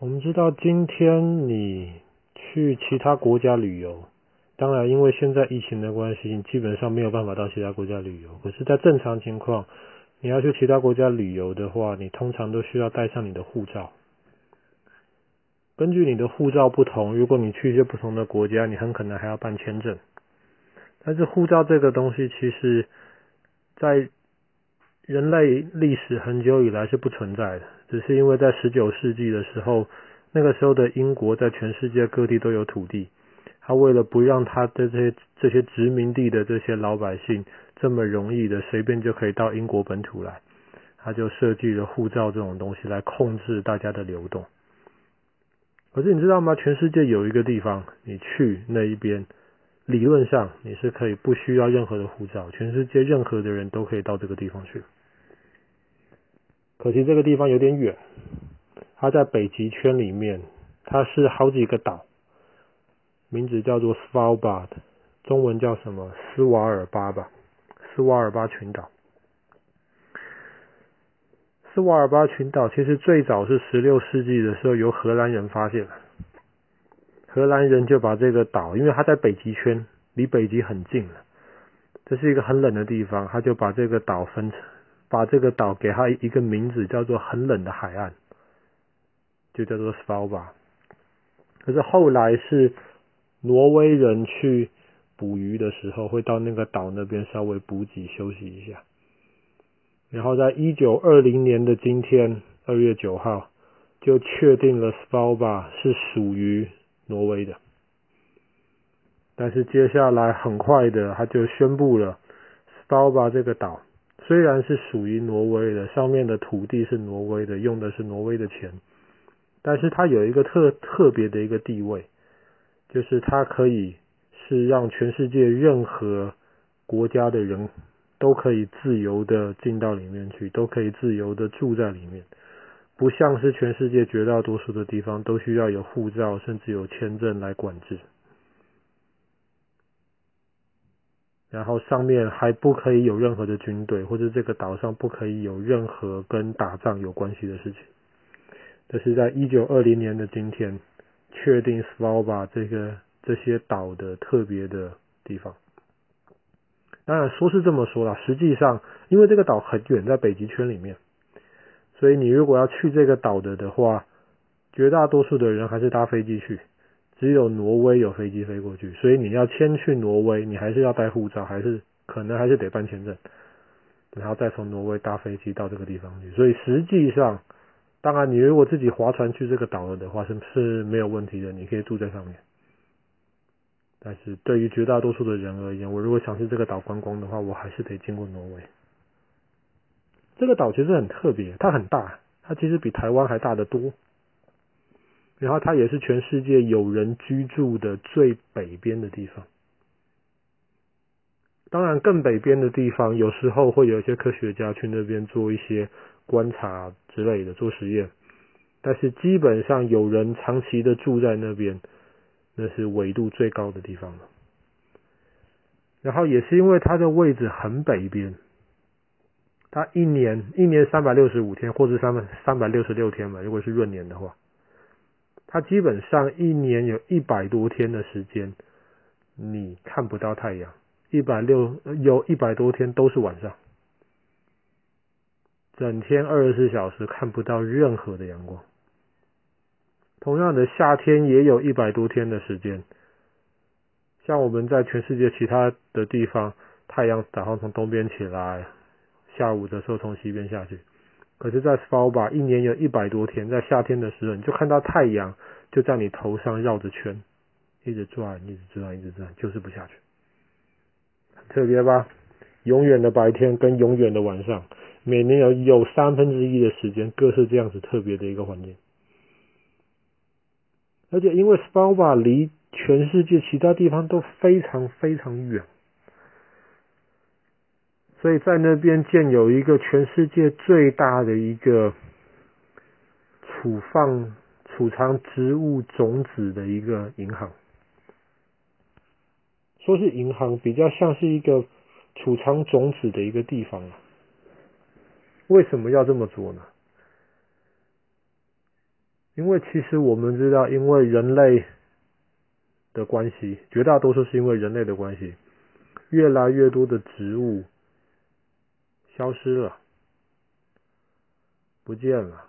我们知道，今天你去其他国家旅游，当然因为现在疫情的关系，你基本上没有办法到其他国家旅游。可是，在正常情况，你要去其他国家旅游的话，你通常都需要带上你的护照。根据你的护照不同，如果你去一些不同的国家，你很可能还要办签证。但是护照这个东西，其实，在人类历史很久以来是不存在的，只是因为在十九世纪的时候，那个时候的英国在全世界各地都有土地，他为了不让他的这些这些殖民地的这些老百姓这么容易的随便就可以到英国本土来，他就设计了护照这种东西来控制大家的流动。可是你知道吗？全世界有一个地方，你去那一边。理论上你是可以不需要任何的护照，全世界任何的人都可以到这个地方去。可惜这个地方有点远，它在北极圈里面，它是好几个岛，名字叫做 Svalbard，中文叫什么？斯瓦尔巴吧，斯瓦尔巴群岛。斯瓦尔巴群岛其实最早是十六世纪的时候由荷兰人发现的。荷兰人就把这个岛，因为它在北极圈，离北极很近了，这是一个很冷的地方，他就把这个岛分成，把这个岛给它一个名字，叫做很冷的海岸，就叫做 Svalbard。可是后来是挪威人去捕鱼的时候，会到那个岛那边稍微补给休息一下，然后在一九二零年的今天，二月九号，就确定了 Svalbard 是属于。挪威的，但是接下来很快的，他就宣布了，Svalbard 这个岛虽然是属于挪威的，上面的土地是挪威的，用的是挪威的钱，但是它有一个特特别的一个地位，就是它可以是让全世界任何国家的人都可以自由的进到里面去，都可以自由的住在里面。不像是全世界绝大多数的地方都需要有护照，甚至有签证来管制。然后上面还不可以有任何的军队，或者这个岛上不可以有任何跟打仗有关系的事情。这是在一九二零年的今天，确定 s v a l b a 这个这些岛的特别的地方。当然说是这么说啦，实际上因为这个岛很远，在北极圈里面。所以你如果要去这个岛的的话，绝大多数的人还是搭飞机去，只有挪威有飞机飞过去。所以你要先去挪威，你还是要带护照，还是可能还是得办签证，然后再从挪威搭飞机到这个地方去。所以实际上，当然你如果自己划船去这个岛了的话，是是没有问题的，你可以住在上面。但是对于绝大多数的人而言，我如果想去这个岛观光的话，我还是得经过挪威。这个岛其实很特别，它很大，它其实比台湾还大得多。然后它也是全世界有人居住的最北边的地方。当然，更北边的地方有时候会有一些科学家去那边做一些观察之类的，做实验。但是基本上有人长期的住在那边，那是纬度最高的地方了。然后也是因为它的位置很北边。它一年一年三百六十五天，或者三百三百六十六天嘛，如果是闰年的话，它基本上一年有一百多天的时间，你看不到太阳，一百六有一百多天都是晚上，整天二十四小时看不到任何的阳光。同样的，夏天也有一百多天的时间，像我们在全世界其他的地方，太阳早上从东边起来。下午的时候从西边下去，可是，在 s v a b a 一年有一百多天，在夏天的时候，你就看到太阳就在你头上绕着圈，一直转，一直转，一直转，就是不下去。很特别吧？永远的白天跟永远的晚上，每年有有三分之一的时间，各是这样子特别的一个环境。而且，因为 s v a b a 离全世界其他地方都非常非常远。所以在那边建有一个全世界最大的一个储放、储藏植物种子的一个银行。说是银行，比较像是一个储藏种子的一个地方。为什么要这么做呢？因为其实我们知道，因为人类的关系，绝大多数是因为人类的关系，越来越多的植物消失了，不见了，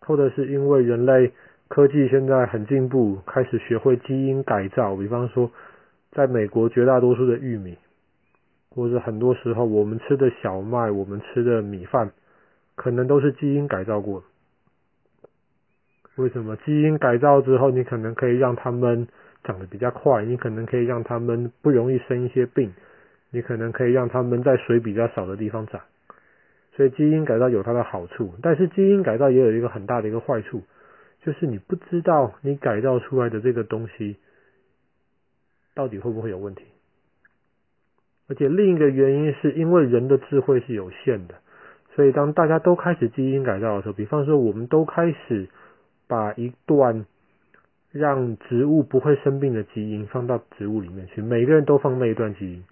或者是因为人类科技现在很进步，开始学会基因改造，比方说，在美国绝大多数的玉米，或者很多时候我们吃的小麦，我们吃的米饭，可能都是基因改造过。为什么？基因改造之后，你可能可以让它们长得比较快，你可能可以让它们不容易生一些病，你可能可以让它们在水比较少的地方长。所以基因改造有它的好处，但是基因改造也有一个很大的一个坏处，就是你不知道你改造出来的这个东西到底会不会有问题。而且另一个原因是因为人的智慧是有限的，所以当大家都开始基因改造的时候，比方说我们都开始。把一段让植物不会生病的基因放到植物里面去，每个人都放那一段基因，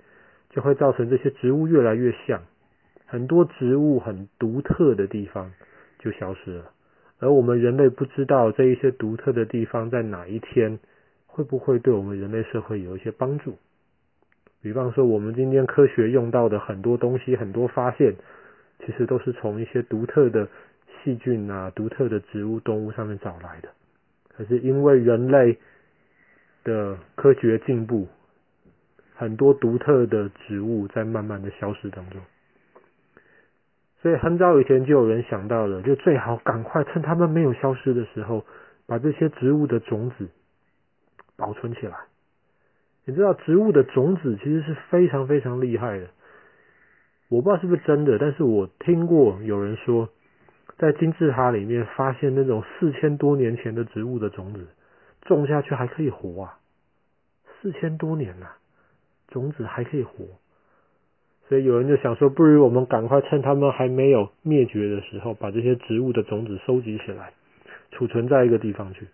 就会造成这些植物越来越像，很多植物很独特的地方就消失了，而我们人类不知道这一些独特的地方在哪一天会不会对我们人类社会有一些帮助。比方说，我们今天科学用到的很多东西，很多发现，其实都是从一些独特的。细菌啊，独特的植物、动物上面找来的，可是因为人类的科学进步，很多独特的植物在慢慢的消失当中，所以很早以前就有人想到了，就最好赶快趁它们没有消失的时候，把这些植物的种子保存起来。你知道植物的种子其实是非常非常厉害的，我不知道是不是真的，但是我听过有人说。在金字塔里面发现那种四千多年前的植物的种子，种下去还可以活啊！四千多年呐，种子还可以活，所以有人就想说，不如我们赶快趁它们还没有灭绝的时候，把这些植物的种子收集起来，储存在一个地方去。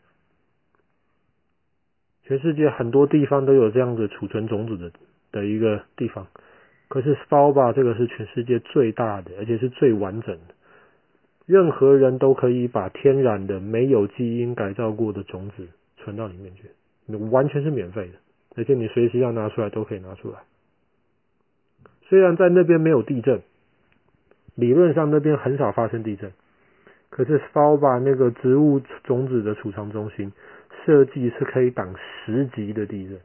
全世界很多地方都有这样子储存种子的的一个地方，可是 s p a l b a 这个是全世界最大的，而且是最完整的。任何人都可以把天然的、没有基因改造过的种子存到里面去，完全是免费的，而且你随时要拿出来都可以拿出来。虽然在那边没有地震，理论上那边很少发生地震，可是 Soba 那个植物种子的储藏中心设计是可以挡十级的地震，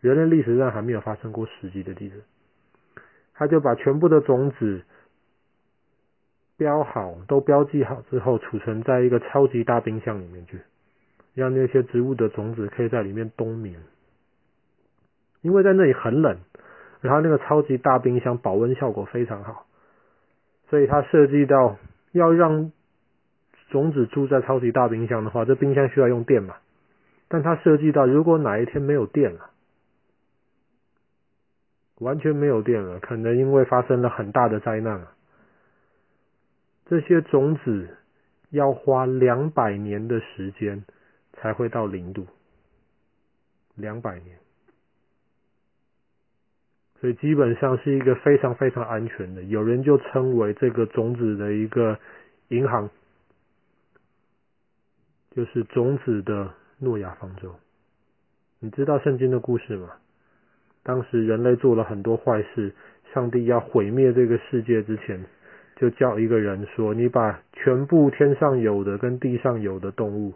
人类历史上还没有发生过十级的地震，他就把全部的种子。标好，都标记好之后，储存在一个超级大冰箱里面去，让那些植物的种子可以在里面冬眠。因为在那里很冷，然后那个超级大冰箱保温效果非常好，所以它设计到要让种子住在超级大冰箱的话，这冰箱需要用电嘛？但它设计到，如果哪一天没有电了，完全没有电了，可能因为发生了很大的灾难。这些种子要花两百年的时间才会到零度，两百年，所以基本上是一个非常非常安全的。有人就称为这个种子的一个银行，就是种子的诺亚方舟。你知道圣经的故事吗？当时人类做了很多坏事，上帝要毁灭这个世界之前。就叫一个人说：“你把全部天上有的跟地上有的动物，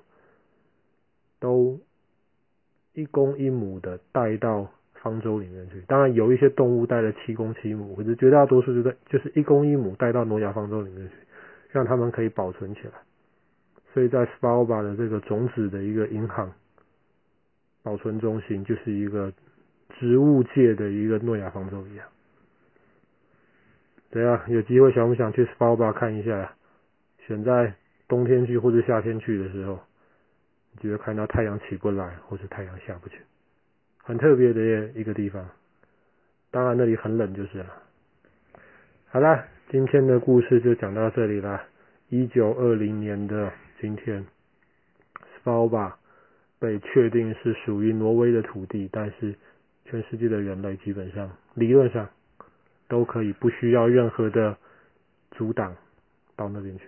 都一公一母的带到方舟里面去。当然有一些动物带了七公七母，可是绝大多数就在就是一公一母带到诺亚方舟里面去，让他们可以保存起来。所以在 s p a l b a 的这个种子的一个银行保存中心，就是一个植物界的一个诺亚方舟一样。”对啊，有机会想不想去 s p a l b a 看一下呀？选在冬天去或者夏天去的时候，你就会看到太阳起不来，或是太阳下不去，很特别的一个地方。当然那里很冷就是了。好啦，今天的故事就讲到这里啦。一九二零年的今天，Svalba 被确定是属于挪威的土地，但是全世界的人类基本上理论上。都可以不需要任何的阻挡到那边去。